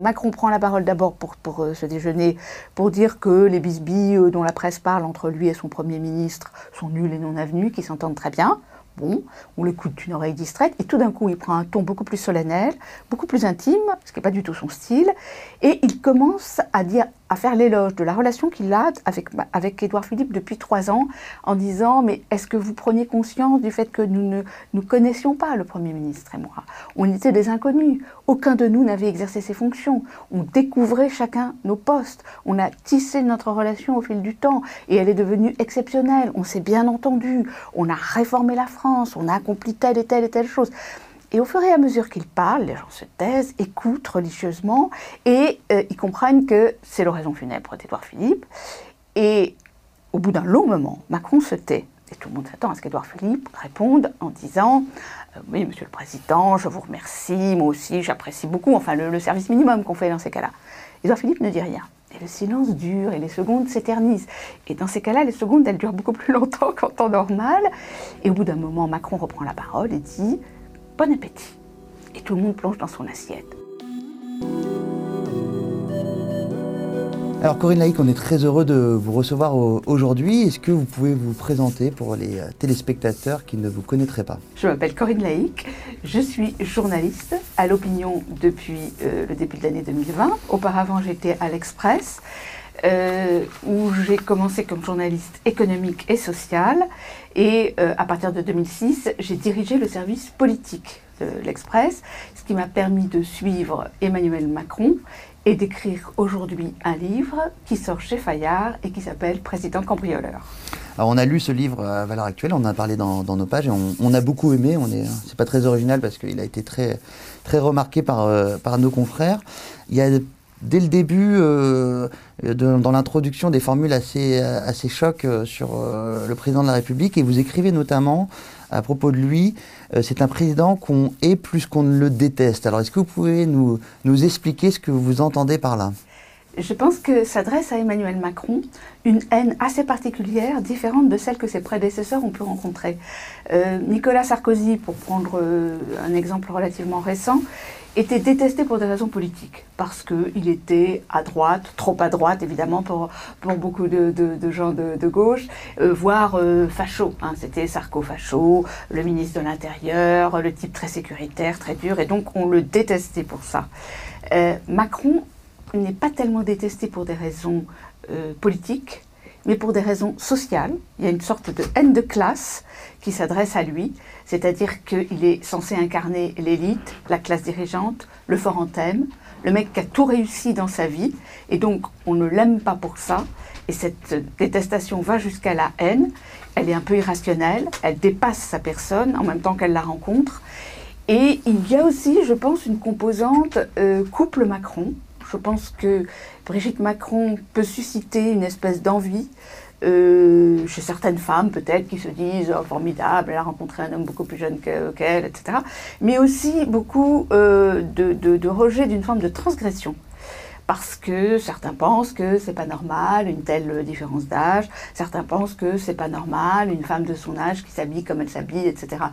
Macron prend la parole d'abord pour, ce déjeuner pour dire que les bisbilles dont la presse parle entre lui et son Premier ministre sont nuls et non avenus, qu'ils s'entendent très bien. Bon, on l'écoute d'une oreille distraite, et tout d'un coup, il prend un ton beaucoup plus solennel, beaucoup plus intime, ce qui n'est pas du tout son style, et il commence à dire à faire l'éloge de la relation qu'il a avec, Édouard Philippe depuis trois ans, en disant Mais est-ce que vous preniez conscience du fait que nous ne nous connaissions pas, le Premier ministre et moi? On était des inconnus. Aucun de nous n'avait exercé ses fonctions. On découvrait chacun nos postes. On a tissé notre relation au fil du temps et elle est devenue exceptionnelle. On s'est bien entendu. On a réformé la France. On a accompli telle et telle et telle chose. Et au fur et à mesure qu'ils parlent, les gens se taisent, écoutent religieusement et euh, ils comprennent que c'est l'oraison funèbre d'Édouard Philippe. Et au bout d'un long moment, Macron se tait. Et tout le monde s'attend à ce qu'Édouard Philippe réponde en disant euh, Oui, monsieur le Président, je vous remercie, moi aussi, j'apprécie beaucoup, enfin le, service minimum qu'on fait dans ces cas-là. Édouard Philippe ne dit rien. Et le silence dure et les secondes s'éternisent. Et dans ces cas-là, les secondes, elles durent beaucoup plus longtemps qu'en temps normal. Et au bout d'un moment, Macron reprend la parole et dit Bon appétit. Et tout le monde plonge dans son assiette. Alors Corinne Laïc, on est très heureux de vous recevoir aujourd'hui. Est-ce que vous pouvez vous présenter pour les euh, téléspectateurs qui ne vous connaîtraient pas? Je m'appelle Corinne Laïc, je suis journaliste à l'opinion depuis euh, le début de l'année 2020. Auparavant j'étais à l'Express. Euh, où j'ai commencé comme journaliste économique et sociale. Et euh, à partir de 2006, j'ai dirigé le service politique de l'Express, ce qui m'a permis de suivre Emmanuel Macron et d'écrire aujourd'hui un livre qui sort chez Fayard et qui s'appelle Président cambrioleur. Alors on a lu ce livre à valeur actuelle, on en a parlé dans, nos pages et on, a beaucoup aimé. On est, c'est pas très original parce qu'il a été très, très remarqué par, euh, par nos confrères. Il y a dès le début, dans l'introduction, des formules assez, assez chocs euh, sur euh, le président de la République. Et vous écrivez notamment à propos de lui, c'est un président qu'on hait plus qu'on ne le déteste. Alors, est-ce que vous pouvez nous expliquer ce que vous entendez par là? Je pense que s'adresse à Emmanuel Macron une haine assez particulière, différente de celle que ses prédécesseurs ont pu rencontrer. Nicolas Sarkozy, pour prendre un exemple relativement récent, était détesté pour des raisons politiques, parce qu'il était à droite, trop à droite évidemment pour, beaucoup de, gens de, de gauche, euh, voire euh, facho. Hein. C'était Sarko-facho, le ministre de l'Intérieur, le type très sécuritaire, très dur, et donc on le détestait pour ça. Euh, Macron n'est pas tellement détesté pour des raisons politiques, mais pour des raisons sociales. Il y a une sorte de haine de classe qui s'adresse à lui, c'est-à-dire qu'il est censé incarner l'élite, la classe dirigeante, le fort thème, le mec qui a tout réussi dans sa vie, et donc on ne l'aime pas pour ça, et cette détestation va jusqu'à la haine, elle est un peu irrationnelle, elle dépasse sa personne en même temps qu'elle la rencontre, et il y a aussi, je pense, une composante euh, couple Macron, je pense que Brigitte Macron peut susciter une espèce d'envie euh, chez certaines femmes peut-être qui se disent oh, formidable, elle a rencontré un homme beaucoup plus jeune qu'elle, etc. Mais aussi beaucoup euh, de, rejet d'une forme de transgression. Parce que certains pensent que c'est pas normal une telle différence d'âge, certains pensent que c'est pas normal une femme de son âge qui s'habille comme elle s'habille, etc.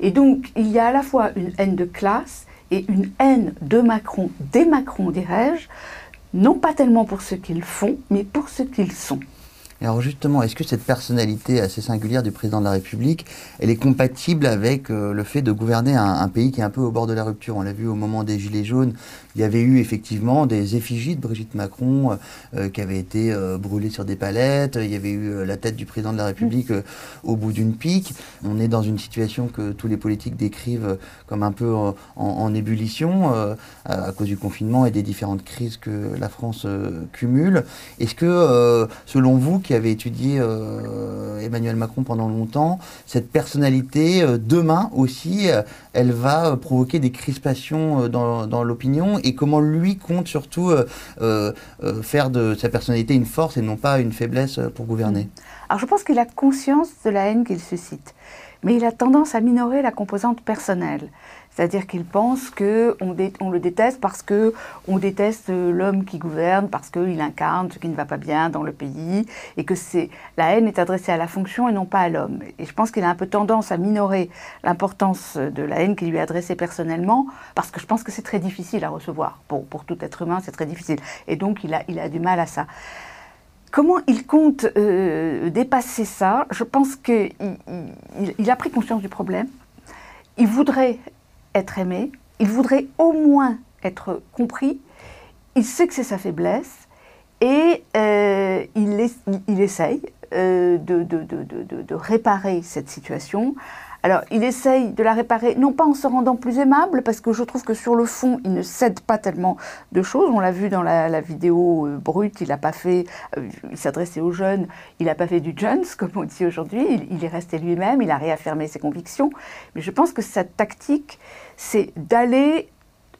Et donc il y a à la fois une haine de classe et une haine de Macron, des Macron dirais-je, non pas tellement pour ce qu'ils font, mais pour ce qu'ils sont alors justement, est-ce que cette personnalité assez singulière du président de la République, elle est compatible avec euh, le fait de gouverner un, pays qui est un peu au bord de la rupture? On l'a vu au moment des Gilets jaunes, il y avait eu effectivement des effigies de Brigitte Macron euh, euh, qui avaient été brûlées sur des palettes, il y avait eu la tête du président de la République au bout d'une pique. On est dans une situation que tous les politiques décrivent comme un peu en, ébullition à, cause du confinement et des différentes crises que la France cumule. Est-ce que, selon vous, qui avez étudié euh, Emmanuel Macron pendant longtemps, cette personnalité, euh, demain aussi, euh, elle va provoquer des crispations dans, l'opinion. Et comment lui compte surtout faire de sa personnalité une force et non pas une faiblesse pour gouverner? Alors je pense qu'il a conscience de la haine qu'il suscite, mais il a tendance à minorer la composante personnelle. C'est-à-dire qu'il pense qu'on on le déteste parce que on déteste l'homme qui gouverne, parce qu'il incarne ce qui ne va pas bien dans le pays, et que la haine est adressée à la fonction et non pas à l'homme. Et je pense qu'il a un peu tendance à minorer l'importance de la haine qui lui est adressée personnellement, parce que je pense que c'est très difficile à recevoir. Pour, pour tout être humain, c'est très difficile. Et donc, il a, du mal à ça. Comment il compte euh, dépasser ça? Je pense qu'il il, a pris conscience du problème. Il voudrait être aimé. Il voudrait au moins être compris. Il sait que c'est sa faiblesse. Et euh, il, il, essaye euh, de, de, de, de, réparer cette situation alors, il essaye de la réparer, non pas en se rendant plus aimable, parce que je trouve que sur le fond, il ne cède pas tellement de choses. On l'a vu dans la, vidéo euh, brute, il n'a pas fait, euh, il s'adressait aux jeunes, il n'a pas fait du Jones, comme on dit aujourd'hui, il, est resté lui-même, il a réaffirmé ses convictions. Mais je pense que sa tactique, c'est d'aller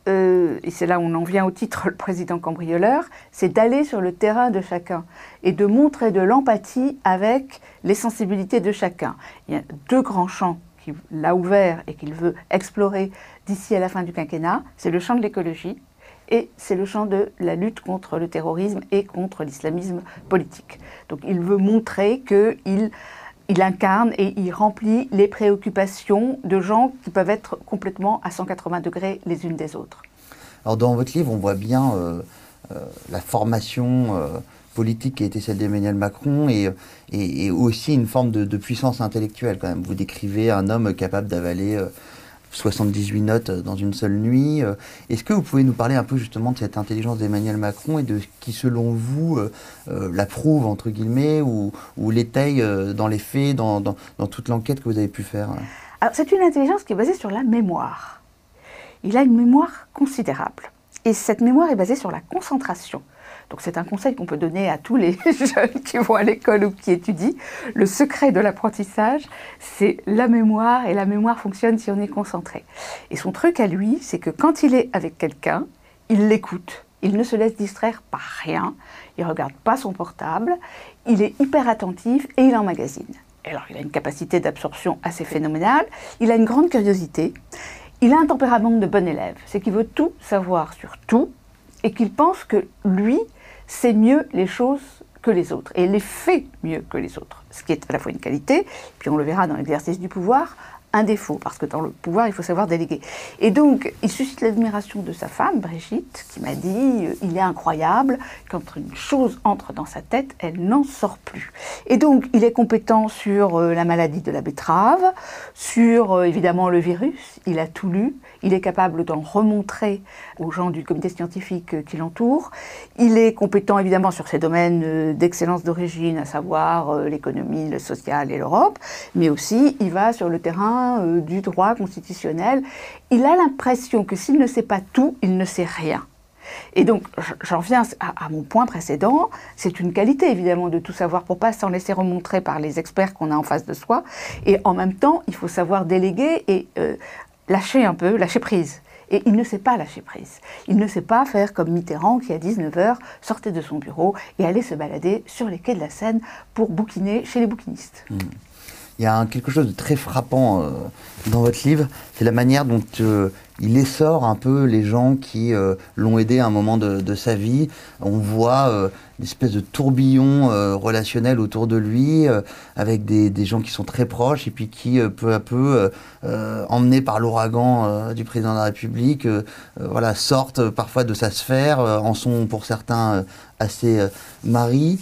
euh, et c'est là où on en vient au titre le président cambrioleur, c'est d'aller sur le terrain de chacun et de montrer de l'empathie avec les sensibilités de chacun. Il y a deux grands champs qu'il a ouvert et qu'il veut explorer d'ici à la fin du quinquennat, c'est le champ de l'écologie et c'est le champ de la lutte contre le terrorisme et contre l'islamisme politique. Donc il veut montrer qu'il il incarne et il remplit les préoccupations de gens qui peuvent être complètement à 180 degrés les unes des autres. Alors dans votre livre, on voit bien euh, euh, la formation euh, politique qui a été celle d'Emmanuel Macron et, aussi une forme de, puissance intellectuelle quand même. Vous décrivez un homme capable d'avaler 78 euh, notes dans une seule nuit. Euh, est-ce que vous pouvez nous parler un peu justement de cette intelligence d'Emmanuel Macron et de ce qui, selon vous, euh, l'approuve, entre guillemets, ou, ou l'étaye dans les faits, dans, toute l'enquête que vous avez pu faire c'est une intelligence qui est basée sur la mémoire. Il a une mémoire considérable. Et cette mémoire est basée sur la concentration. Donc c'est un conseil qu'on peut donner à tous les jeunes qui vont à l'école ou qui étudient. Le secret de l'apprentissage, c'est la mémoire, et la mémoire fonctionne si on est concentré. Et son truc à lui, c'est que quand il est avec quelqu'un, il l'écoute. Il ne se laisse distraire par rien, il ne regarde pas son portable, il est hyper attentif et il emmagasine. Alors il a une capacité d'absorption assez phénoménale, il a une grande curiosité, il a un tempérament de bon élève, c'est qu'il veut tout savoir sur tout et qu'il pense que lui, c'est mieux les choses que les autres. Et les fait mieux que les autres, ce qui est à la fois une qualité, puis on le verra dans l'exercice du pouvoir, un défaut, parce que dans le pouvoir, il faut savoir déléguer. Et donc, il suscite l'admiration de sa femme, Brigitte, qui m'a dit euh, il est incroyable, quand une chose entre dans sa tête, elle n'en sort plus. Et donc, il est compétent sur euh, la maladie de la betterave, sur euh, évidemment le virus, il a tout lu, il est capable d'en remontrer aux gens du comité scientifique qui l'entoure, il est compétent évidemment sur ses domaines d'excellence d'origine, à savoir l'économie, le social et l'Europe, mais aussi il va sur le terrain euh, du droit constitutionnel, il a l'impression que s'il ne sait pas tout, il ne sait rien. Et donc, j'en viens à, mon point précédent, c'est une qualité évidemment de tout savoir pour pas s'en laisser remontrer par les experts qu'on a en face de soi. Et en même temps, il faut savoir déléguer et euh, lâcher un peu, lâcher prise. Et il ne sait pas lâcher prise. Il ne sait pas faire comme Mitterrand qui, à 19h, sortait de son bureau et allait se balader sur les quais de la Seine pour bouquiner chez les bouquinistes. Mmh il y a quelque chose de très frappant euh, dans votre livre, c'est la manière dont euh, il essore un peu les gens qui euh, l'ont aidé à un moment de, sa vie. On voit une espèce de tourbillon relationnel autour de lui, avec des, des, gens qui sont très proches et puis qui, peu à peu, emmenés par l'ouragan du président de la République, voilà, sortent parfois de sa sphère, en sont pour certains assez maris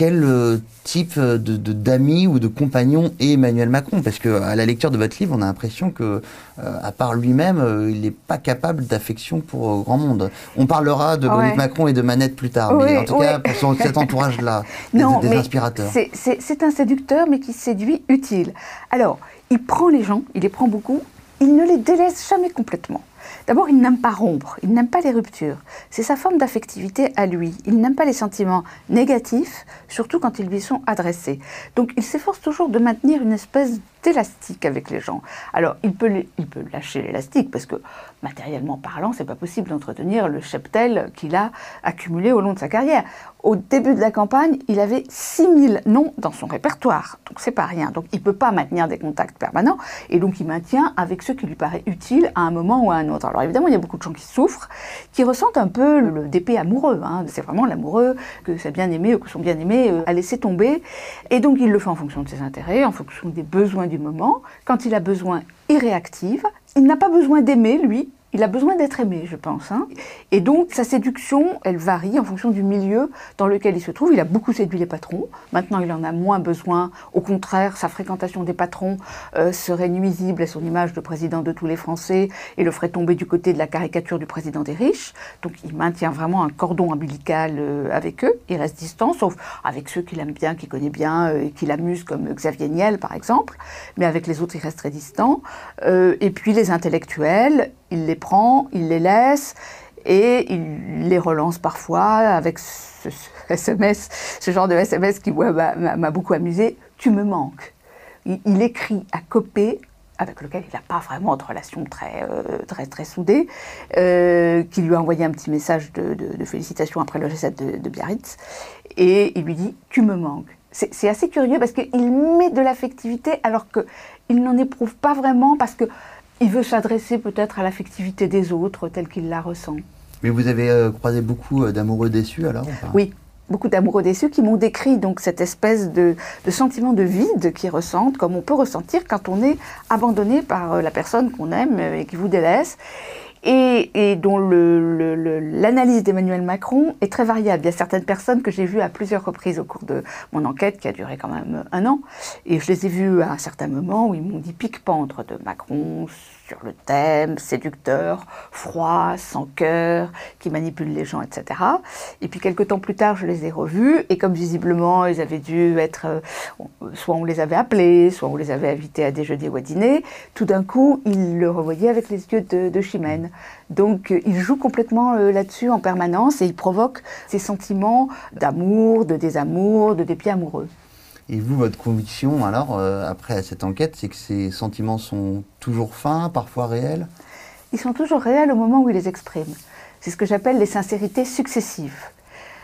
quel euh, type de, d'amis ou de compagnon est Emmanuel Macron? Parce qu'à la lecture de votre livre, on a l'impression que, euh, à part lui-même, euh, il n'est pas capable d'affection pour grand monde. On parlera de Brigitte Macron et de Manette plus tard, mais en tout cas, pour cet entourage-là, des, des inspirateurs. C'est un séducteur, mais qui séduit utile. Alors, il prend les gens, il les prend beaucoup, il ne les délaisse jamais complètement. D'abord, il n'aime pas rompre, il n'aime pas les ruptures. C'est sa forme d'affectivité à lui. Il n'aime pas les sentiments négatifs, surtout quand ils lui sont adressés. Donc il s'efforce toujours de maintenir une espèce élastique avec les gens. Alors, il peut, il peut lâcher l'élastique parce que, matériellement parlant, c'est pas possible d'entretenir le cheptel qu'il a accumulé au long de sa carrière. Au début de la campagne, il avait 6000 noms dans son répertoire, donc c'est pas rien. Donc, il peut pas maintenir des contacts permanents et donc il maintient avec ceux qui lui paraît utile à un moment ou à un autre. Alors, évidemment, il y a beaucoup de gens qui souffrent, qui ressentent un peu le dépé amoureux. Hein. C'est vraiment l'amoureux que sa bien-aimé ou que son bien-aimé euh, a laissé tomber. Et donc, il le fait en fonction de ses intérêts, en fonction des besoins du moment. Quand il a besoin, il réactive. Il n'a pas besoin d'aimer, lui, il a besoin d'être aimé, je pense. Hein. Et donc, sa séduction, elle varie en fonction du milieu dans lequel il se trouve. Il a beaucoup séduit les patrons. Maintenant, il en a moins besoin. Au contraire, sa fréquentation des patrons euh, serait nuisible à son image de président de tous les Français et le ferait tomber du côté de la caricature du président des riches. Donc, il maintient vraiment un cordon ombilical euh, avec eux. Il reste distant, sauf avec ceux qu'il aime bien, qu'il connaît bien euh, et qu'il amuse, comme Xavier Niel, par exemple. Mais avec les autres, il reste très distant. et puis, les intellectuels, il les prend, il les laisse et il les relance parfois avec ce, SMS, ce genre de SMS qui m'a beaucoup amusé. Tu me manques. Il, écrit à Copé, avec lequel il n'a pas vraiment de relation très, euh, très, très soudée, euh, qui lui a envoyé un petit message de, félicitations après le G7 de, Biarritz, et il lui dit Tu me manques. C'est assez curieux parce qu'il met de l'affectivité alors qu'il n'en éprouve pas vraiment parce que il veut s'adresser peut-être à l'affectivité des autres telle qu'il la ressent. Mais vous avez euh, croisé beaucoup euh, d'amoureux déçus alors Oui, beaucoup d'amoureux déçus qui m'ont décrit donc cette espèce de, sentiment de vide qu'ils ressentent, comme on peut ressentir quand on est abandonné par euh, la personne qu'on aime et qui vous délaisse. Et, dont l'analyse d'Emmanuel Macron est très variable. Il y a certaines personnes que j'ai vues à plusieurs reprises au cours de mon enquête, qui a duré quand même un an, et je les ai vues à un certain moment où ils m'ont dit pique-pendre de Macron sur le thème, séducteur, froid, sans cœur, qui manipule les gens, etc. Et puis quelques temps plus tard, je les ai revus, et comme visiblement ils avaient dû être, euh, soit on les avait appelés, soit on les avait invités à déjeuner ou à dîner, tout d'un coup, ils le revoyaient avec les yeux de, Chimène. Donc euh, il joue complètement euh, là-dessus en permanence et il provoque ces sentiments d'amour, de désamour, de dépit amoureux. Et vous, votre conviction, alors, euh, après cette enquête, c'est que ces sentiments sont toujours fins, parfois réels? Ils sont toujours réels au moment où il les exprime. C'est ce que j'appelle les sincérités successives.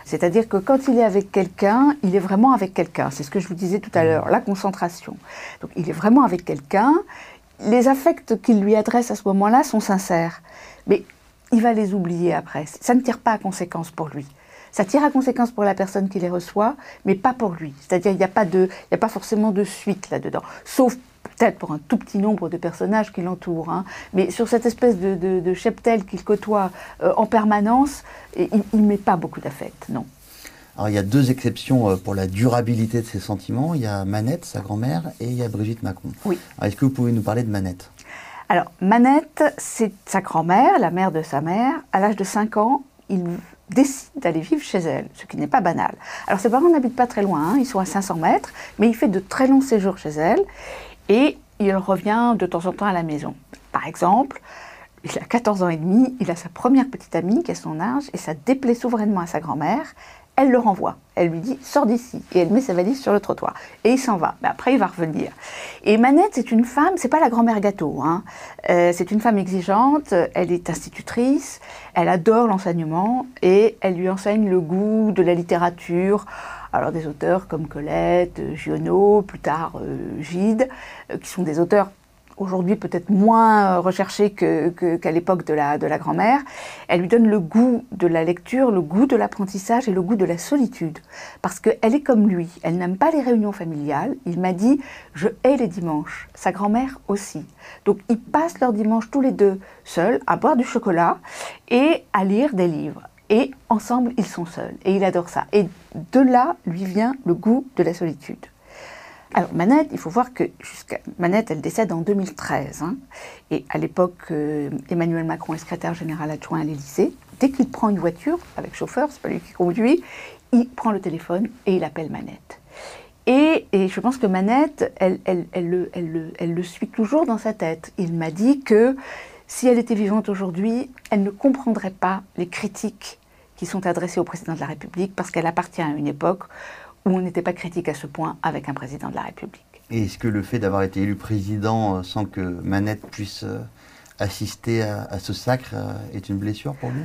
C'est-à-dire que quand il est avec quelqu'un, il est vraiment avec quelqu'un. C'est ce que je vous disais tout à l'heure, la concentration. Donc il est vraiment avec quelqu'un. Les affects qu'il lui adresse à ce moment-là sont sincères. Mais il va les oublier après. Ça ne tire pas à conséquence pour lui. Ça tire à conséquence pour la personne qui les reçoit, mais pas pour lui. C'est-à-dire il n'y a, pas de, il a pas forcément de suite là-dedans. Sauf peut-être pour un tout petit nombre de personnages qui l'entourent. Hein. Mais sur cette espèce de, cheptel qu'il côtoie euh, en permanence, il ne met pas beaucoup d'affect, non. Alors il y a deux exceptions euh, pour la durabilité de ses sentiments. Il y a Manette, sa grand-mère, et il y a Brigitte Macron. Oui. Est-ce que vous pouvez nous parler de Manette? Alors Manette, c'est sa grand-mère, la mère de sa mère. À l'âge de 5 ans, il décide d'aller vivre chez elle, ce qui n'est pas banal. Alors ses parents n'habitent pas très loin, hein, ils sont à 500 mètres, mais il fait de très longs séjours chez elle et il revient de temps en temps à la maison. Par exemple, il a 14 ans et demi, il a sa première petite amie qui a son âge et ça déplaît souverainement à sa grand-mère elle le renvoie. Elle lui dit sors d'ici et elle met sa valise sur le trottoir et il s'en va. Mais après il va revenir. Et Manette c'est une femme, c'est pas la grand-mère gâteau. Hein. Euh, c'est une femme exigeante. Elle est institutrice. Elle adore l'enseignement et elle lui enseigne le goût de la littérature. Alors des auteurs comme Colette, Giono, plus tard euh, Gide, euh, qui sont des auteurs aujourd'hui peut-être moins recherchée qu'à l'époque de la, de la grand-mère, elle lui donne le goût de la lecture, le goût de l'apprentissage et le goût de la solitude. Parce qu'elle est comme lui, elle n'aime pas les réunions familiales. Il m'a dit, je hais les dimanches. Sa grand-mère aussi. Donc ils passent leurs dimanches tous les deux seuls à boire du chocolat et à lire des livres. Et ensemble, ils sont seuls. Et il adore ça. Et de là lui vient le goût de la solitude. Alors Manette, il faut voir que jusqu'à Manette, elle décède en 2013. Hein. et à l'époque, euh, Emmanuel Macron est secrétaire général adjoint à l'Élysée. Dès qu'il prend une voiture avec chauffeur, c'est pas lui qui conduit, il prend le téléphone et il appelle Manette. Et, je pense que Manette, elle, le, elle, le, suit toujours dans sa tête. Il m'a dit que si elle était vivante aujourd'hui, elle ne comprendrait pas les critiques qui sont adressées au président de la République parce qu'elle appartient à une époque où on n'était pas critique à ce point avec un président de la République. Et est-ce que le fait d'avoir été élu président sans que Manette puisse assister à, ce sacre est une blessure pour lui?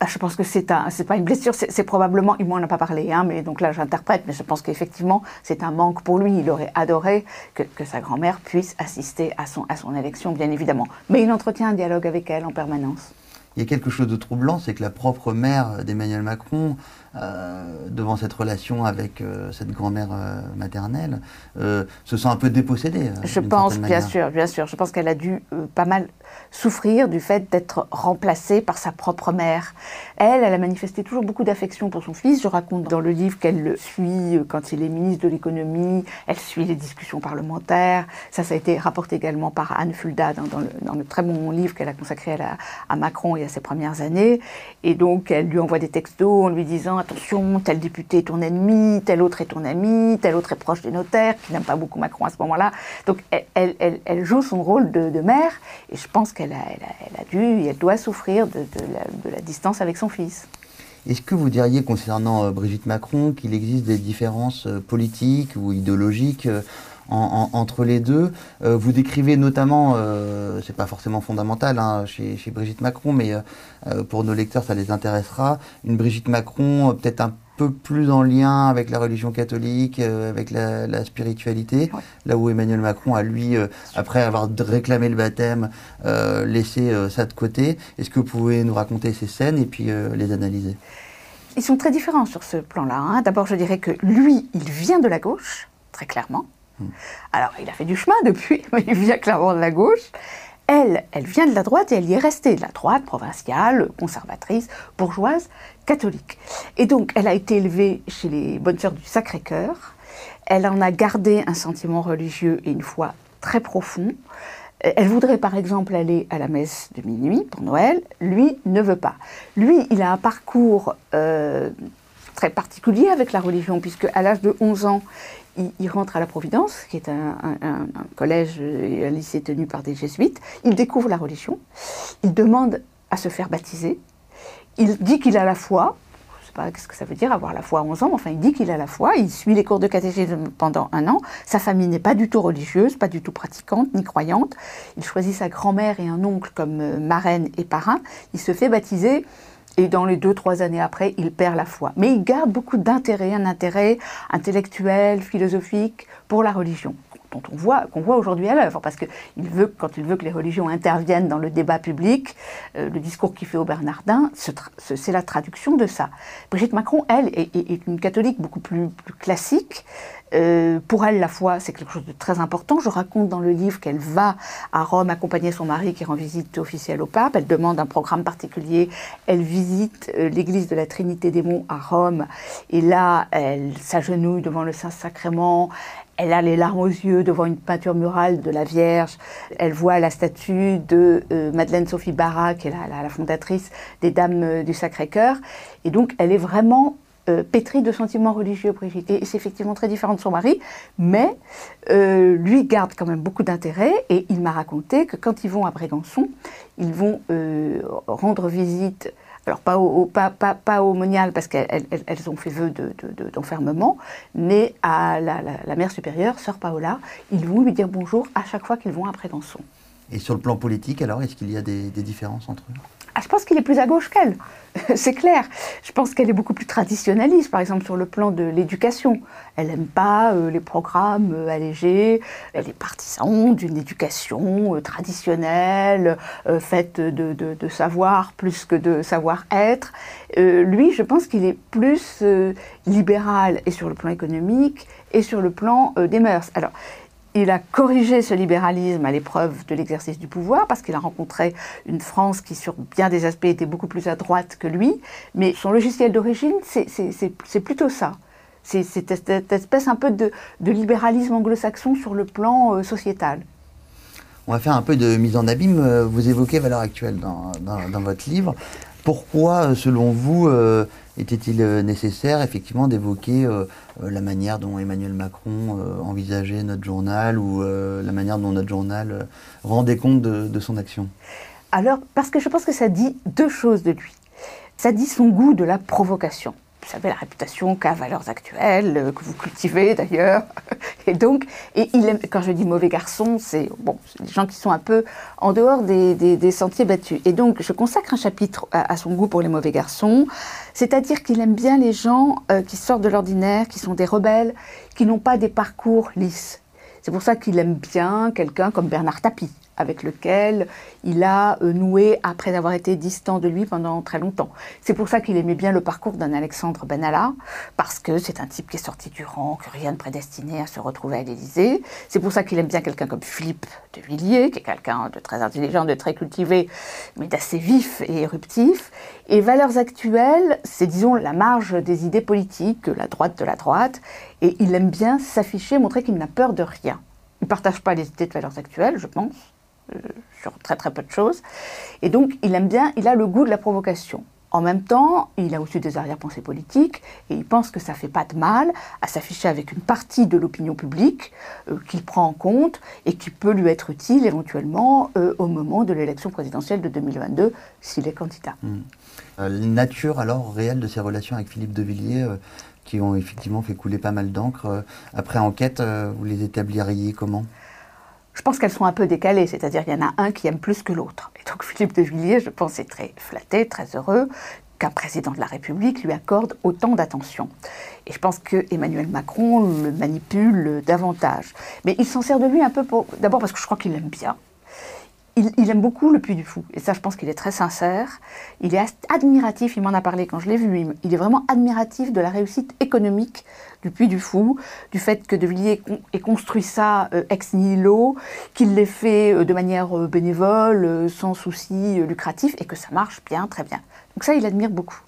Ah, je pense que c'est un, c'est pas une blessure, c'est, probablement, il m'en a pas parlé, hein, mais donc là j'interprète, mais je pense qu'effectivement c'est un manque pour lui. Il aurait adoré que, que, sa grand-mère puisse assister à son, à son élection, bien évidemment. Mais il entretient un dialogue avec elle en permanence. Il y a quelque chose de troublant, c'est que la propre mère d'Emmanuel Macron euh, devant cette relation avec euh, cette grand-mère euh, maternelle, se sent un peu dépossédée. Je pense, bien sûr, bien sûr. Je pense qu'elle a dû pas mal souffrir du fait d'être remplacée par sa propre mère. Elle, elle a manifesté toujours beaucoup d'affection pour son fils. Je raconte dans le livre qu'elle le suit quand il est ministre de l'économie, elle suit les discussions parlementaires. Ça, ça a été rapporté également par Anne Fulda dans, le, très bon livre qu'elle a consacré à, Macron et à ses premières années. Et donc, elle lui envoie des textos en lui disant attention, tel député est ton ennemi, tel autre est ton ami, tel autre est proche des notaires, qui n'aime pas beaucoup Macron à ce moment-là. Donc elle, joue son rôle de, mère, et je pense qu'elle a, elle a, dû, et elle doit souffrir de, la, distance avec son fils. Est-ce que vous diriez concernant euh, Brigitte Macron qu'il existe des différences euh, politiques ou idéologiques euh, entre les deux? Vous décrivez notamment, c'est pas forcément fondamental hein, chez, Brigitte Macron, mais pour nos lecteurs ça les intéressera, une Brigitte Macron peut-être un peu plus en lien avec la religion catholique, avec la, spiritualité, là où Emmanuel Macron a lui, après avoir réclamé le baptême, laissé ça de côté. Est-ce que vous pouvez nous raconter ces scènes et puis les analyser? Ils sont très différents sur ce plan-là. Hein. D'abord, je dirais que lui, il vient de la gauche, très clairement. Alors, il a fait du chemin depuis, mais il vient clairement de la gauche. Elle, elle vient de la droite et elle y est restée, de la droite provinciale, conservatrice, bourgeoise, catholique. Et donc, elle a été élevée chez les bonnes sœurs du Sacré-Cœur. Elle en a gardé un sentiment religieux et une foi très profond. Elle voudrait par exemple aller à la messe de minuit pour Noël. Lui ne veut pas. Lui, il a un parcours euh, très particulier avec la religion, puisque à l'âge de 11 ans, il, rentre à la Providence, qui est un, collège et un lycée tenu par des jésuites. Il découvre la religion. Il demande à se faire baptiser. Il dit qu'il a la foi. Je ne sais pas ce que ça veut dire avoir la foi à 11 ans, mais enfin, il dit qu'il a la foi. Il suit les cours de catéchisme pendant un an. Sa famille n'est pas du tout religieuse, pas du tout pratiquante, ni croyante. Il choisit sa grand-mère et un oncle comme euh, marraine et parrain. Il se fait baptiser et dans les deux, trois années après, il perd la foi. Mais il garde beaucoup d'intérêt, un intérêt intellectuel, philosophique pour la religion dont on voit qu'on voit aujourd'hui à l'œuvre, parce que il veut, quand il veut que les religions interviennent dans le débat public, euh, le discours qu'il fait au Bernardin, c'est la traduction de ça. Brigitte Macron, elle, est, une catholique beaucoup plus classique, euh, pour elle, la foi, c'est quelque chose de très important. Je raconte dans le livre qu'elle va à Rome accompagner son mari qui rend visite officielle au pape. Elle demande un programme particulier. Elle visite euh, l'église de la Trinité des Monts à Rome. Et là, elle s'agenouille devant le Saint-Sacrement. Elle a les larmes aux yeux devant une peinture murale de la Vierge. Elle voit la statue de euh, Madeleine Sophie Barra, qui est la, la fondatrice des Dames du Sacré-Cœur. Et donc, elle est vraiment euh, pétrie de sentiments religieux, Brigitte. Et c'est effectivement très différent de son mari, mais euh, lui garde quand même beaucoup d'intérêt. Et il m'a raconté que quand ils vont à Brégançon, ils vont euh, rendre visite. Alors, pas au, pas, pas, pas au monial, parce qu'elles ont fait vœu d'enfermement, de, mais à la, mère supérieure, sœur Paola, ils vont lui dire bonjour à chaque fois qu'ils vont à Brégançon. Et sur le plan politique, alors, est-ce qu'il y a des différences entre eux? Ah, je pense qu'il est plus à gauche qu'elle, c'est clair. Je pense qu'elle est beaucoup plus traditionnaliste, par exemple sur le plan de l'éducation. Elle n'aime pas euh, les programmes euh, allégés, elle est partisan d'une éducation euh, traditionnelle, faite de, savoir plus que de savoir-être. lui, je pense qu'il est plus libéral et sur le plan économique et sur le plan des mœurs. Alors, il a corrigé ce libéralisme à l'épreuve de l'exercice du pouvoir parce qu'il a rencontré une France qui, sur bien des aspects, était beaucoup plus à droite que lui. Mais son logiciel d'origine, c'est plutôt ça. C'est cette espèce un peu de, libéralisme anglo-saxon sur le plan euh, sociétal. On va faire un peu de mise en abîme. Euh, vous évoquez valeur actuelle dans, dans votre livre. Pourquoi, euh, selon vous, euh, était-il euh, nécessaire effectivement d'évoquer la manière dont Emmanuel Macron envisageait notre journal ou la manière dont notre journal rendait compte de, son action? Alors, parce que je pense que ça dit deux choses de lui. Ça dit son goût de la provocation. Vous savez, la réputation qu'a Valeurs Actuelles, euh, que vous cultivez d'ailleurs. Et donc, et il aime, quand je dis mauvais garçon, c'est bon, des gens qui sont un peu en dehors des, sentiers battus. Et donc, je consacre un chapitre à, son goût pour les mauvais garçons, c'est-à-dire qu'il aime bien les gens euh, qui sortent de l'ordinaire, qui sont des rebelles, qui n'ont pas des parcours lisses. C'est pour ça qu'il aime bien quelqu'un comme Bernard Tapie, avec lequel il a euh, noué après avoir été distant de lui pendant très longtemps. C'est pour ça qu'il aimait bien le parcours d'un Alexandre Benalla, parce que c'est un type qui est sorti du rang, que rien ne prédestinait à se retrouver à l'Élysée. C'est pour ça qu'il aime bien quelqu'un comme Philippe de Villiers, qui est quelqu'un de très intelligent, de très cultivé, mais d'assez vif et éruptif. Et valeurs actuelles, c'est disons la marge des idées politiques, la droite de la droite, et il aime bien s'afficher, montrer qu'il n'a peur de rien. Il ne partage pas les idées de valeurs actuelles, je pense, sur très très peu de choses. Et donc, il aime bien, il a le goût de la provocation. En même temps, il a aussi des arrière-pensées politiques et il pense que ça fait pas de mal à s'afficher avec une partie de l'opinion publique euh, qu'il prend en compte et qui peut lui être utile éventuellement euh, au moment de l'élection présidentielle de 2022 s'il est candidat. Mmh. La nature alors réelle de ses relations avec Philippe de Villiers qui ont effectivement fait couler pas mal d'encre. Après enquête, vous les établiriez comment? Je pense qu'elles sont un peu décalées, c'est-à-dire qu'il y en a un qui aime plus que l'autre. Et donc Philippe de Villiers, je pense, est très flatté, très heureux qu'un président de la République lui accorde autant d'attention. Et je pense que Emmanuel Macron le manipule davantage. Mais il s'en sert de lui un peu pour... D'abord parce que je crois qu'il l'aime bien il, aime beaucoup le Puy du Fou. Et ça, je pense qu'il est très sincère. Il est admiratif, il m'en a parlé quand je l'ai vu, il est vraiment admiratif de la réussite économique du Puy du Fou, du fait que De Villiers ait construit ça euh, ex nihilo, qu'il l'ait fait euh, de manière euh, bénévole, sans souci lucratif, et que ça marche bien, très bien. Donc ça, il admire beaucoup.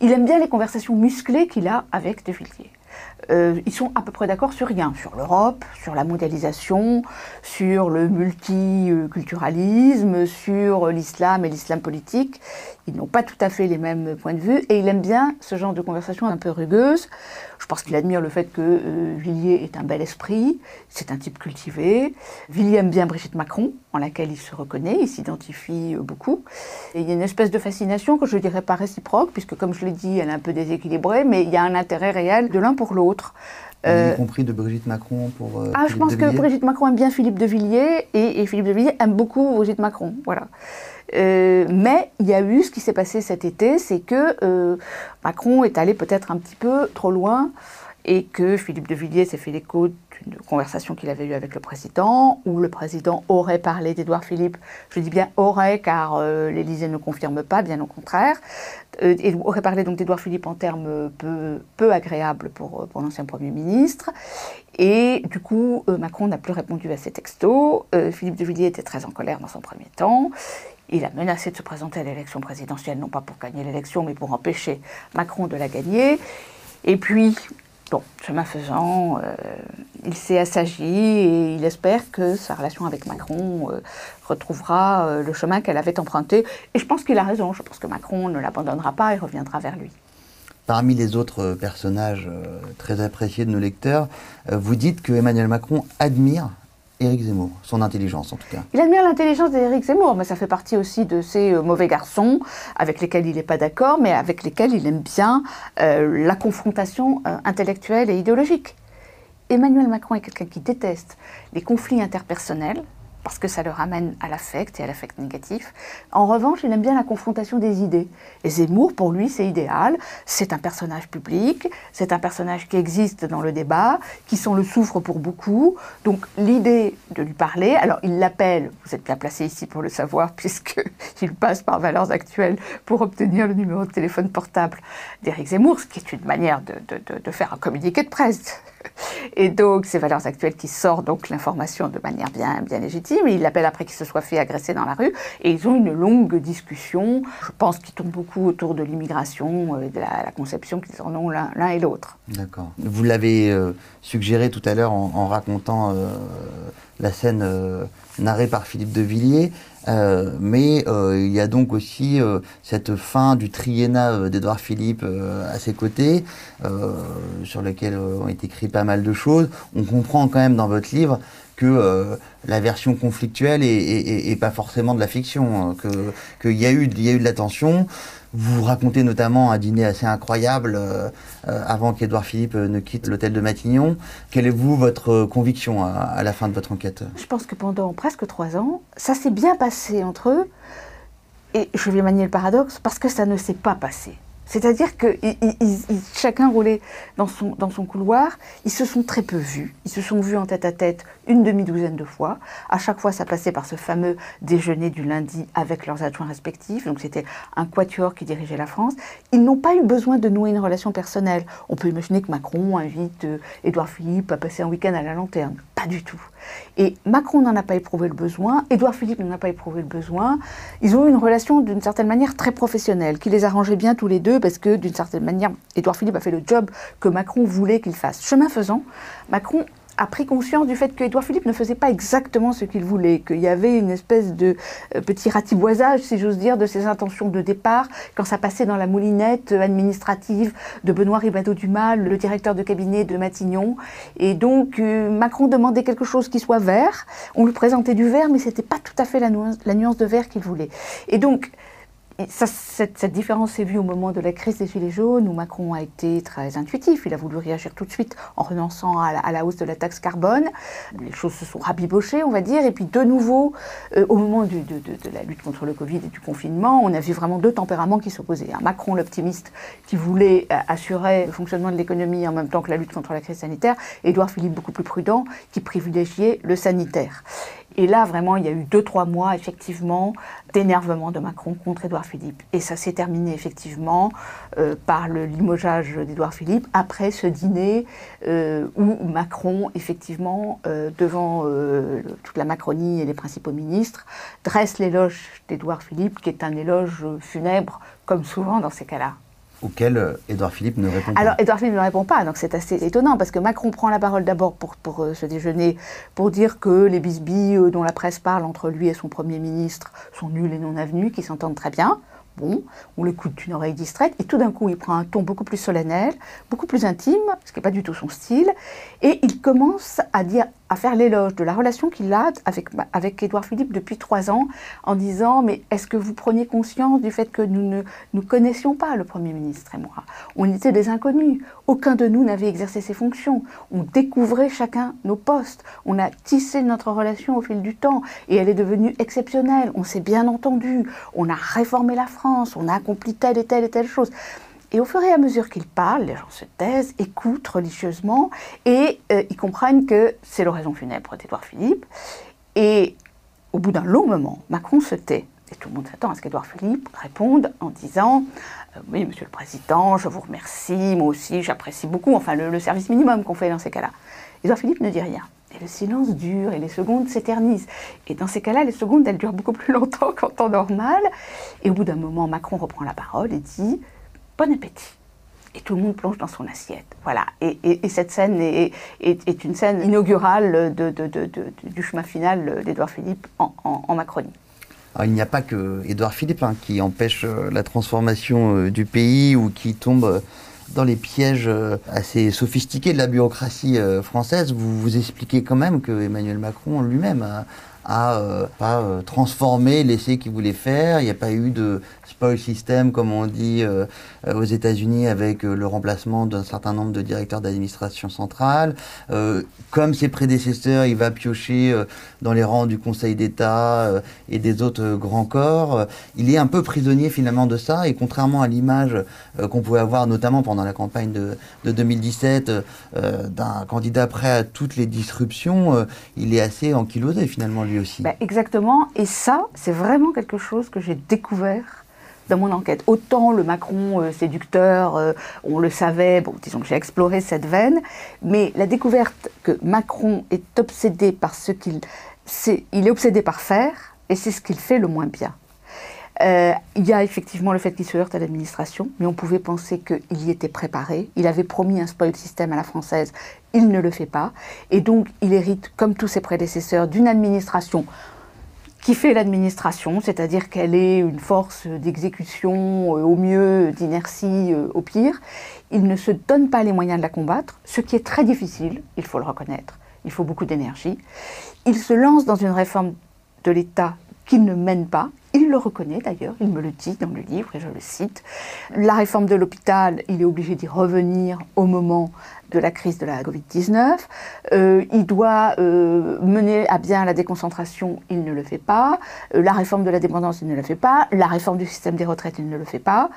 Il aime bien les conversations musclées qu'il a avec De Villiers. Euh, ils sont à peu près d'accord sur rien, sur l'Europe, sur la mondialisation, sur le multiculturalisme, sur l'islam et l'islam politique. Ils n'ont pas tout à fait les mêmes points de vue et il aime bien ce genre de conversation un peu rugueuse. Je pense qu'il admire le fait que euh, Villiers est un bel esprit, c'est un type cultivé. Villiers aime bien Brigitte Macron, en laquelle il se reconnaît, il s'identifie euh, beaucoup. Il y a une espèce de fascination que je dirais pas réciproque, puisque comme je l'ai dit, elle est un peu déséquilibrée, mais il y a un intérêt réel de l'un pour l'autre. Y euh, compris de Brigitte Macron pour. ah, je pense que Brigitte Macron aime bien Philippe de Villiers et, et Philippe de Villiers aime beaucoup Brigitte Macron. Voilà. Euh, mais il y a eu ce qui s'est passé cet été, c'est que euh, Macron est allé peut-être un petit peu trop loin et que Philippe de Villiers s'est fait l'écho d'une conversation qu'il avait eue avec le président, où le président aurait parlé d'Édouard Philippe. Je dis bien aurait, car euh, l'Élysée ne confirme pas, bien au contraire. et aurait parlé donc d'Édouard Philippe en termes peu, agréables pour, pour l'ancien Premier ministre. Et du coup, Macron n'a plus répondu à ces textos. Philippe de Villiers était très en colère dans son premier temps. Il a menacé de se présenter à l'élection présidentielle, non pas pour gagner l'élection, mais pour empêcher Macron de la gagner. Et puis, bon, chemin faisant, euh, il s'est assagi et il espère que sa relation avec Macron euh, retrouvera euh, le chemin qu'elle avait emprunté. Et je pense qu'il a raison, je pense que Macron ne l'abandonnera pas et reviendra vers lui. Parmi les autres personnages très appréciés de nos lecteurs, vous dites que Emmanuel Macron admire Éric Zemmour, son intelligence en tout cas. Il admire l'intelligence d'Éric Zemmour, mais ça fait partie aussi de ces euh, mauvais garçons avec lesquels il n'est pas d'accord, mais avec lesquels il aime bien euh, la confrontation euh, intellectuelle et idéologique. Emmanuel Macron est quelqu'un qui déteste les conflits interpersonnels, parce que ça le ramène à l'affect et à l'affect négatif. En revanche, il aime bien la confrontation des idées. Et Zemmour, pour lui, c'est idéal. C'est un personnage public, c'est un personnage qui existe dans le débat, qui sont le souffre pour beaucoup. Donc l'idée de lui parler, alors il l'appelle, vous êtes bien placé ici pour le savoir, puisqu'il passe par Valeurs Actuelles pour obtenir le numéro de téléphone portable d'Éric Zemmour, ce qui est une manière de, de faire un communiqué de presse. Et donc, ces valeurs actuelles qui sortent donc l'information de manière bien, bien légitime. Il l'appelle après qu'il se soit fait agresser dans la rue. Et ils ont une longue discussion, je pense, qui tourne beaucoup autour de l'immigration et de la, conception qu'ils en ont l'un et l'autre. D'accord. Vous l'avez euh, suggéré tout à l'heure en, racontant euh, la scène euh, narrée par Philippe de Villiers. Euh, mais euh, il y a donc aussi euh, cette fin du triennat d'Edouard Philippe à ses côtés, sur lequel ont été écrits pas mal de choses. On comprend quand même dans votre livre que la version conflictuelle est, pas forcément de la fiction, hein, qu'il y, a eu, y a eu de la tension. Vous racontez notamment un dîner assez incroyable avant qu'Édouard Philippe ne quitte l'hôtel de Matignon. Quelle est, vous, votre conviction à, la fin de votre enquête? Je pense que pendant presque trois ans, ça s'est bien passé entre eux. Et je vais manier le paradoxe parce que ça ne s'est pas passé. C'est-à-dire que chacun roulait dans son, dans son couloir, ils se sont très peu vus, ils se sont vus en tête à tête une demi-douzaine de fois. À chaque fois, ça passait par ce fameux déjeuner du lundi avec leurs adjoints respectifs. Donc c'était un quatuor qui dirigeait la France. Ils n'ont pas eu besoin de nouer une relation personnelle. On peut imaginer que Macron invite euh, Édouard Philippe à passer un week-end à la lanterne. Pas du tout. Et Macron n'en a pas éprouvé le besoin, Édouard Philippe n'en a pas éprouvé le besoin. Ils ont eu une relation d'une certaine manière très professionnelle, qui les arrangeait bien tous les deux, parce que d'une certaine manière, Édouard Philippe a fait le job que Macron voulait qu'il fasse. Chemin faisant, Macron a pris conscience du fait qu'Édouard Philippe ne faisait pas exactement ce qu'il voulait, qu'il y avait une espèce de euh, petit ratiboisage, si j'ose dire, de ses intentions de départ, quand ça passait dans la moulinette administrative de Benoît Ribado-Dumas, le directeur de cabinet de Matignon. Et donc, euh, Macron demandait quelque chose qui soit vert. On lui présentait du vert, mais c'était pas tout à fait la la nuance de vert qu'il voulait. Et donc, cette, différence s'est vue au moment de la crise des Gilets jaunes, où Macron a été très intuitif. Il a voulu réagir tout de suite en renonçant à la, hausse de la taxe carbone. Les choses se sont rabibochées, on va dire. Et puis, de nouveau, euh, au moment de, la lutte contre le Covid et du confinement, on a vu vraiment deux tempéraments qui s'opposaient. Macron, l'optimiste, qui voulait euh, assurer le fonctionnement de l'économie en même temps que la lutte contre la crise sanitaire. Édouard Philippe, beaucoup plus prudent, qui privilégiait le sanitaire. Et là, vraiment, il y a eu deux, trois mois, effectivement, d'énervement de Macron contre Édouard Philippe. Et ça s'est terminé, effectivement, euh, par le limogeage d'Édouard Philippe après ce dîner euh, où Macron, effectivement, euh, devant toute la Macronie et les principaux ministres, dresse l'éloge d'Édouard Philippe, qui est un éloge funèbre, comme souvent dans ces cas-là auquel euh, Édouard Philippe ne répond pas. Alors, Édouard Philippe ne répond pas, donc c'est assez étonnant, parce que Macron prend la parole d'abord pour, pour euh, ce déjeuner, pour dire que les bisbilles euh, dont la presse parle entre lui et son Premier ministre sont nuls et non avenus, qu'ils s'entendent très bien. Bon, on l'écoute d'une oreille distraite, et tout d'un coup, il prend un ton beaucoup plus solennel, beaucoup plus intime, ce qui n'est pas du tout son style, et il commence à dire à faire l'éloge de la relation qu'il a avec, avec Édouard Philippe depuis trois ans, en disant Mais est-ce que vous preniez conscience du fait que nous ne nous connaissions pas, le Premier ministre et moi? On était des inconnus. Aucun de nous n'avait exercé ses fonctions. On découvrait chacun nos postes. On a tissé notre relation au fil du temps et elle est devenue exceptionnelle. On s'est bien entendu. On a réformé la France. On a accompli telle et telle et telle chose. Et au fur et à mesure qu'ils parlent, les gens se taisent, écoutent religieusement et euh, ils comprennent que c'est l'oraison funèbre d'Édouard Philippe. Et au bout d'un long moment, Macron se tait. Et tout le monde s'attend à ce qu'Édouard Philippe réponde en disant euh, Oui, monsieur le Président, je vous remercie, moi aussi, j'apprécie beaucoup, enfin le, service minimum qu'on fait dans ces cas-là. Édouard Philippe ne dit rien. Et le silence dure et les secondes s'éternisent. Et dans ces cas-là, les secondes, elles durent beaucoup plus longtemps qu'en temps normal. Et au bout d'un moment, Macron reprend la parole et dit bon appétit. Et tout le monde plonge dans son assiette. Voilà. Et, cette scène est, une scène inaugurale du chemin final d'Édouard Philippe en, Macronie. il n'y a pas que Édouard Philippe hein, qui empêche euh, la transformation euh, du pays ou qui tombe euh, dans les pièges assez sophistiqués de la bureaucratie française. Vous vous expliquez quand même que Emmanuel Macron lui-même a, pas transformé l'essai qu'il voulait faire. Il n'y a pas eu de spoil system, comme on dit euh, aux États-Unis, avec euh, le remplacement d'un certain nombre de directeurs d'administration centrale. Euh, comme ses prédécesseurs, il va piocher dans les rangs du Conseil d'État et des autres grands corps. il est un peu prisonnier finalement de ça, et contrairement à l'image qu'on pouvait avoir notamment pendant la campagne de, 2017 d'un candidat prêt à toutes les disruptions, il est assez ankylosé finalement lui aussi. Bah, exactement, et ça, c'est vraiment quelque chose que j'ai découvert dans mon enquête. Autant le Macron euh, séducteur, euh, on le savait, bon, disons que j'ai exploré cette veine, mais la découverte que Macron est obsédé par ce qu'il... Il est obsédé par faire, et c'est ce qu'il fait le moins bien. Euh, il y a effectivement le fait qu'il se heurte à l'administration, mais on pouvait penser qu'il y était préparé. Il avait promis un spoil système à la française, il ne le fait pas. Et donc, il hérite, comme tous ses prédécesseurs, d'une administration qui fait l'administration, c'est-à-dire qu'elle est une force d'exécution euh, au mieux, d'inertie euh, au pire. Il ne se donne pas les moyens de la combattre, ce qui est très difficile, il faut le reconnaître. il faut beaucoup d'énergie. Il se lance dans une réforme de l'État qu'il ne mène pas. Il le reconnaît d'ailleurs, il me le dit dans le livre et je le cite. La réforme de l'hôpital, il est obligé d'y revenir au moment de la crise de la Covid-19. Euh, il doit euh, mener à bien la déconcentration, il ne le fait pas. Euh, la réforme de la dépendance, il ne le fait pas. La réforme du système des retraites, il ne le fait pas.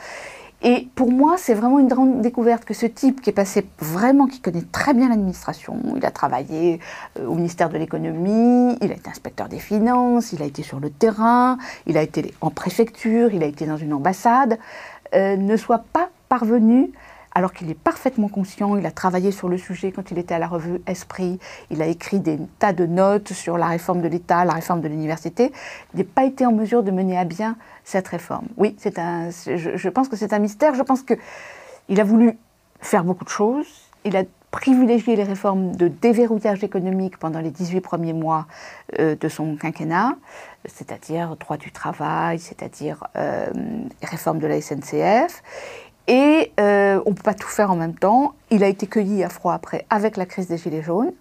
Et pour moi, c'est vraiment une grande découverte que ce type qui est passé vraiment, qui connaît très bien l'administration, il a travaillé au ministère de l'économie, il a été inspecteur des finances, il a été sur le terrain, il a été en préfecture, il a été dans une ambassade, ne soit pas parvenu alors qu'il est parfaitement conscient, il a travaillé sur le sujet quand il était à la revue Esprit, il a écrit des tas de notes sur la réforme de l'État, la réforme de l'université, il n'a pas été en mesure de mener à bien cette réforme. Oui, c'est un, je, pense que c'est un mystère, je pense qu'il a voulu faire beaucoup de choses, il a privilégié les réformes de déverrouillage économique pendant les 18 premiers mois euh, de son quinquennat, c'est-à-dire droit du travail, c'est-à-dire euh, réforme de la SNCF. Et euh, on ne peut pas tout faire en même temps. Il a été cueilli à froid après avec la crise des Gilets jaunes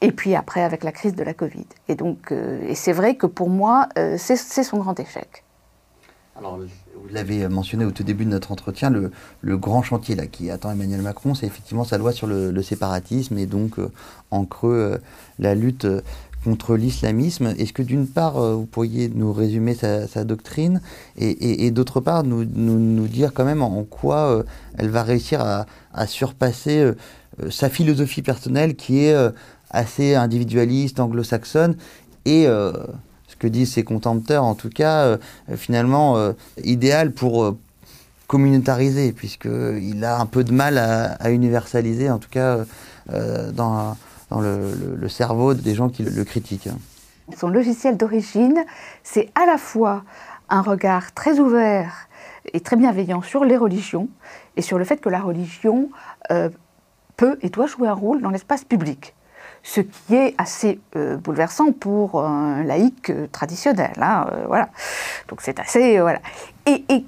et puis après avec la crise de la Covid. Et donc, euh, et c'est vrai que pour moi, euh, c'est son grand échec. Alors, vous l'avez mentionné au tout début de notre entretien, le, grand chantier qui attend Emmanuel Macron, c'est effectivement sa loi sur le séparatisme et donc en creux la lutte contre l'islamisme. Est-ce que d'une part, euh, vous pourriez nous résumer sa, doctrine et, d'autre part, nous, dire quand même en, quoi euh, elle va réussir à, surpasser euh, sa philosophie personnelle qui est assez individualiste, anglo-saxonne et ce que disent ses contempteurs, en tout cas, finalement, idéal pour communautariser, puisqu'il a un peu de mal à, à universaliser, en tout cas, dans dans le, cerveau des gens qui le, critiquent. Son logiciel d'origine, c'est à la fois un regard très ouvert et très bienveillant sur les religions et sur le fait que la religion euh, peut et doit jouer un rôle dans l'espace public. Ce qui est assez euh, bouleversant pour un laïc euh, traditionnel. Hein, voilà. Donc c'est assez. voilà. Et, et,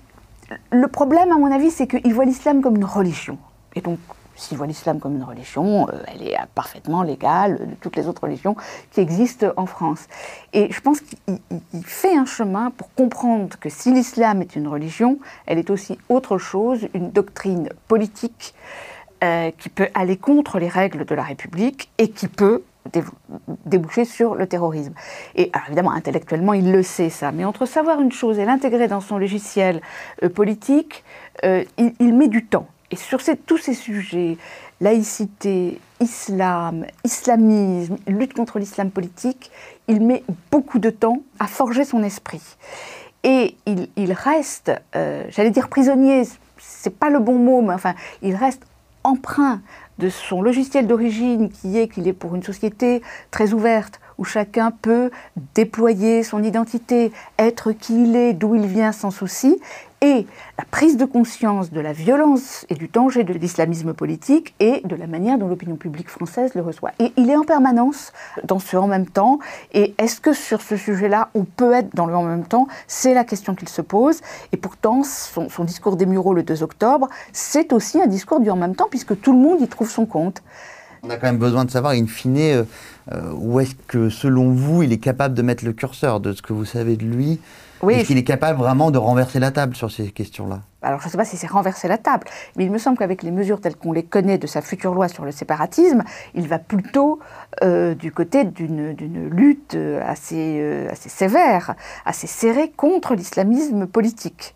le problème, à mon avis, c'est qu'il voit l'islam comme une religion. Et donc, s'il voit l'islam comme une religion, euh, elle est parfaitement légale de toutes les autres religions qui existent en France. Et je pense qu'il fait un chemin pour comprendre que si l'islam est une religion, elle est aussi autre chose, une doctrine politique euh, qui peut aller contre les règles de la République et qui peut déboucher sur le terrorisme. Et alors évidemment, intellectuellement, il le sait ça, mais entre savoir une chose et l'intégrer dans son logiciel euh, politique, il met du temps. Et sur tous ces sujets, laïcité, islam, islamisme, lutte contre l'islam politique, il met beaucoup de temps à forger son esprit. Et il, reste, euh, j'allais dire prisonnier, c'est pas le bon mot, mais enfin, il reste emprunt de son logiciel d'origine qui est qu'il est pour une société très ouverte, où chacun peut déployer son identité, être qui il est, d'où il vient sans souci, et la prise de conscience de la violence et du danger de l'islamisme politique et de la manière dont l'opinion publique française le reçoit. Et il est en permanence dans ce en même temps. Et est-ce que sur ce sujet-là, on peut être dans le en même temps? C'est la question qu'il se pose. Et pourtant, son, discours des Mureaux le 2 octobre, c'est aussi un discours du en même temps, puisque tout le monde y trouve son compte. On a quand même besoin de savoir, in fine, euh, euh, où est-ce que, selon vous, il est capable de mettre le curseur de ce que vous savez de lui oui, Est-ce qu'il est capable vraiment de renverser la table sur ces questions-là? Alors, je ne sais pas si c'est renverser la table, mais il me semble qu'avec les mesures telles qu'on les connaît de sa future loi sur le séparatisme, il va plutôt euh, du côté d'une lutte euh, assez, euh, assez sévère, assez serrée contre l'islamisme politique.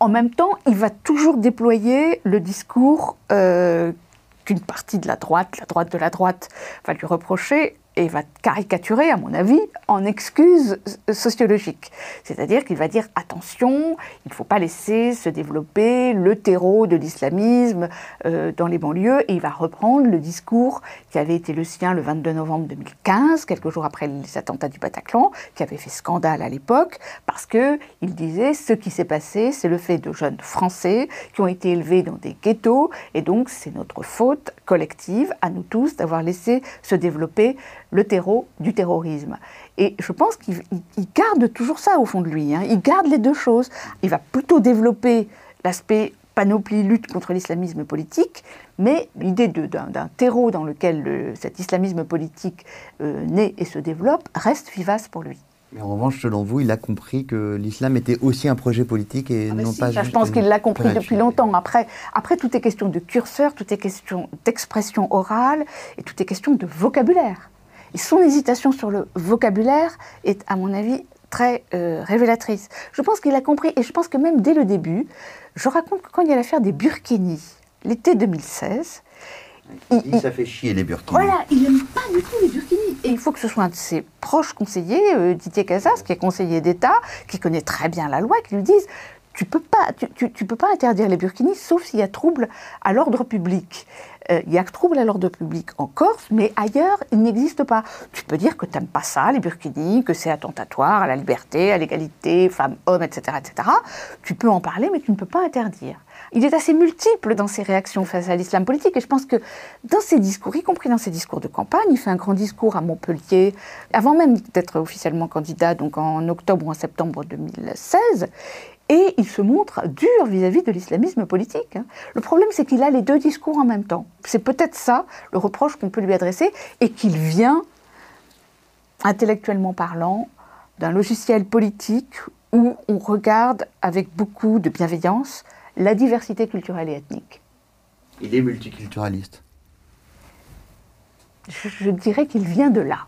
En même temps, il va toujours déployer le discours qu'une partie de la droite, la droite de la droite, va lui reprocher et va caricaturer, à mon avis, en excuse sociologique. C'est-à-dire qu'il va dire attention, il ne faut pas laisser se développer le terreau de l'islamisme euh, dans les banlieues, et il va reprendre le discours qui avait été le sien le 22 novembre 2015, quelques jours après les attentats du Bataclan, qui avait fait scandale à l'époque, parce que il disait ce qui s'est passé, c'est le fait de jeunes Français qui ont été élevés dans des ghettos, et donc c'est notre faute collective à nous tous d'avoir laissé se développer le terreau du terrorisme. Et je pense qu'il garde toujours ça au fond de lui. Hein. Il garde les deux choses. Il va plutôt développer l'aspect panoplie lutte contre l'islamisme politique, mais l'idée d'un terreau dans lequel cet islamisme politique euh, naît et se développe reste vivace pour lui. Mais en revanche, selon vous, il a compris que l'islam était aussi un projet politique et ah non pas Je pense qu'il l'a compris depuis longtemps. Après, après, tout est question de curseur, tout est question d'expression orale et tout est question de vocabulaire. Et son hésitation sur le vocabulaire est, à mon avis, très euh, révélatrice. Je pense qu'il a compris, et je pense que même dès le début, je raconte que quand il y a l'affaire des Burkini, l'été 2016, il, ça fait chier les Burkini. Voilà, il n'aime pas du tout les Burkini. Et il faut que ce soit un de ses proches conseillers, euh, Didier Casas, qui est conseiller d'État, qui connaît très bien la loi, qui lui dise tu peux pas, tu, peux pas interdire les burkinis sauf s'il y a trouble à l'ordre public. Euh, il y a trouble à l'ordre public en Corse, mais ailleurs, il n'existe pas. Tu peux dire que tu n'aimes pas ça, les burkinis, que c'est attentatoire à la liberté, à l'égalité, femmes-hommes, etc., etc. Tu peux en parler, mais tu ne peux pas interdire. Il est assez multiple dans ses réactions face à l'islam politique, et je pense que dans ses discours, y compris dans ses discours de campagne, il fait un grand discours à Montpellier, avant même d'être officiellement candidat, donc en octobre ou en septembre 2016, et il se montre dur vis-à-vis de l'islamisme politique. Hein. Le problème, c'est qu'il a les deux discours en même temps. C'est peut-être ça le reproche qu'on peut lui adresser, et qu'il vient, intellectuellement parlant, d'un logiciel politique où on regarde avec beaucoup de bienveillance la diversité culturelle et ethnique. Il est multiculturaliste. Je, dirais qu'il vient de là.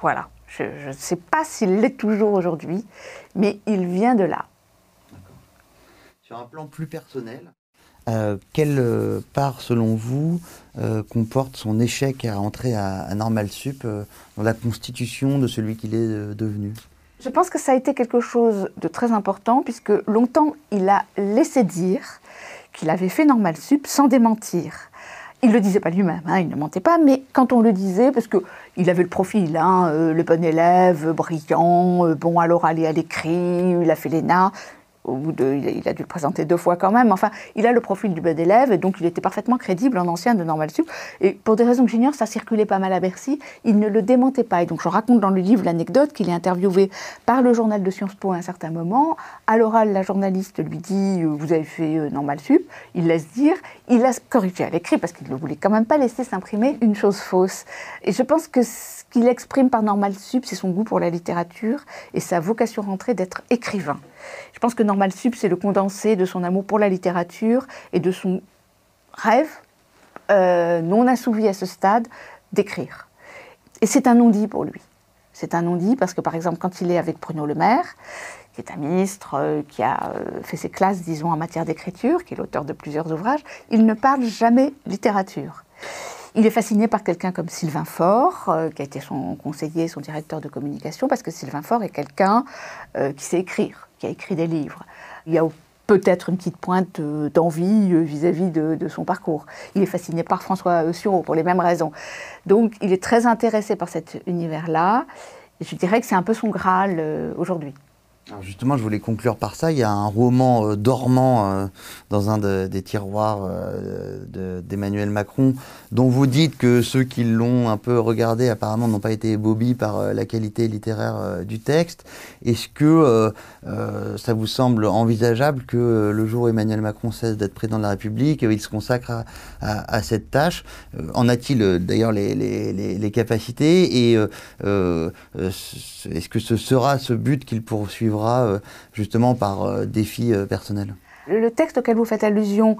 Voilà. Je ne sais pas s'il l'est toujours aujourd'hui, mais il vient de là. Sur un plan plus personnel, euh, quelle euh, part, selon vous, euh, comporte son échec à entrer à, Normal Sup dans la constitution de celui qu'il est devenu? Je pense que ça a été quelque chose de très important, puisque longtemps, il a laissé dire qu'il avait fait Normal Sup sans démentir. Il ne le disait pas lui-même, hein, il ne mentait pas, mais quand on le disait, parce qu'il avait le profil, hein, le bon élève, brillant, bon à l'oral et à l'écrit, il a fait l'ENA, il a dû le présenter deux fois quand même. Enfin, il a le profil du bon élève, et donc il était parfaitement crédible en ancien de Normal Sup. Et pour des raisons que j'ignore, ça circulait pas mal à Bercy. Il ne le démentait pas. Et donc je raconte dans le livre l'anecdote qu'il est interviewé par le journal de Sciences Po à un certain moment. À l'oral, la journaliste lui dit euh, Vous avez fait euh, Normal Sup. Il laisse dire. Il a corrigé à l'écrit parce qu'il ne voulait quand même pas laisser s'imprimer une chose fausse. Et je pense que qu'il exprime par Normal Sup, c'est son goût pour la littérature et sa vocation rentrée d'être écrivain. Je pense que Normal Sup, c'est le condensé de son amour pour la littérature et de son rêve, euh, non assouvi à ce stade, d'écrire. Et c'est un non-dit pour lui. C'est un non-dit parce que, par exemple, quand il est avec Bruno Le Maire, qui est un ministre euh, qui a euh, fait ses classes, disons, en matière d'écriture, qui est l'auteur de plusieurs ouvrages, il ne parle jamais littérature. Il est fasciné par quelqu'un comme Sylvain Faure, euh, qui a été son conseiller, son directeur de communication, parce que Sylvain Faure est quelqu'un euh, qui sait écrire, qui a écrit des livres. Il y a peut-être une petite pointe euh, d'envie vis-à-vis de, son parcours. Il est fasciné par François Sureau pour les mêmes raisons. Donc il est très intéressé par cet univers-là. Je dirais que c'est un peu son Graal aujourd'hui justement, je voulais conclure par ça. Il y a un roman euh, dormant euh, dans un des tiroirs euh, d'Emmanuel Macron, dont vous dites que ceux qui l'ont un peu regardé apparemment n'ont pas été ébobis par la qualité littéraire du texte. Est-ce que ça vous semble envisageable que le jour où Emmanuel Macron cesse d'être président de la République, il se consacre à, cette tâche En a-t-il d'ailleurs les, capacités Et est-ce que ce sera ce but qu'il euh, justement par euh, défi euh, personnel le texte auquel vous faites allusion,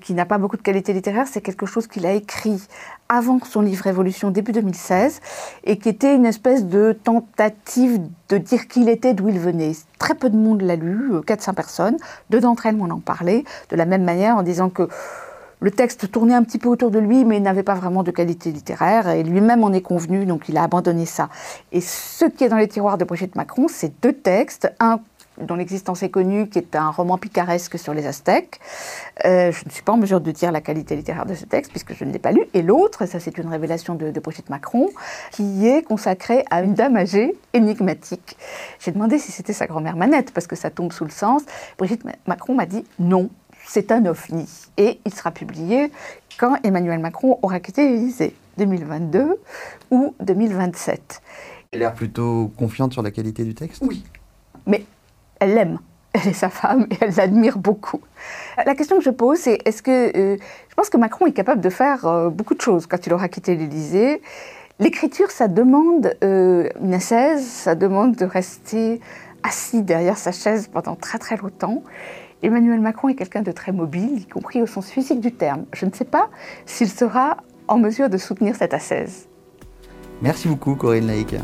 qui n'a pas beaucoup de qualité littéraire, c'est quelque chose qu'il a écrit avant son livre Révolution, début 2016, et qui était une espèce de tentative de dire qui il était, d'où il venait. Très peu de monde l'a lu, 400 personnes. Deux d'entre elles m'en ont parlé, de la même manière, en disant que le texte tournait un petit peu autour de lui, mais n'avait pas vraiment de qualité littéraire, et lui-même en est convenu, donc il a abandonné ça. Et ce qui est dans les tiroirs de Brigitte Macron, c'est deux textes, un dont l'existence est connue, qui est un roman picaresque sur les Aztèques. Euh, je ne suis pas en mesure de dire la qualité littéraire de ce texte, puisque je ne l'ai pas lu. Et l'autre, ça c'est une révélation de, de, Brigitte Macron, qui est consacrée à une dame âgée énigmatique. J'ai demandé si c'était sa grand-mère Manette, parce que ça tombe sous le sens. Brigitte Macron m'a dit non, c'est un ovni. Et il sera publié quand Emmanuel Macron aura quitté l'Élysée, 2022 ou 2027. Elle a l'air plutôt confiante sur la qualité du texte? Oui, mais elle l'aime. elle est sa femme et elle l'admire beaucoup. La question que je pose, c'est est-ce que euh, je pense que Macron est capable de faire euh, beaucoup de choses quand il aura quitté l'Élysée. L'écriture, ça demande euh, une assaise, ça demande de rester assis derrière sa chaise pendant très très longtemps. Emmanuel Macron est quelqu'un de très mobile, y compris au sens physique du terme. Je ne sais pas s'il sera en mesure de soutenir cette assaise. Merci beaucoup Corinne Laïc.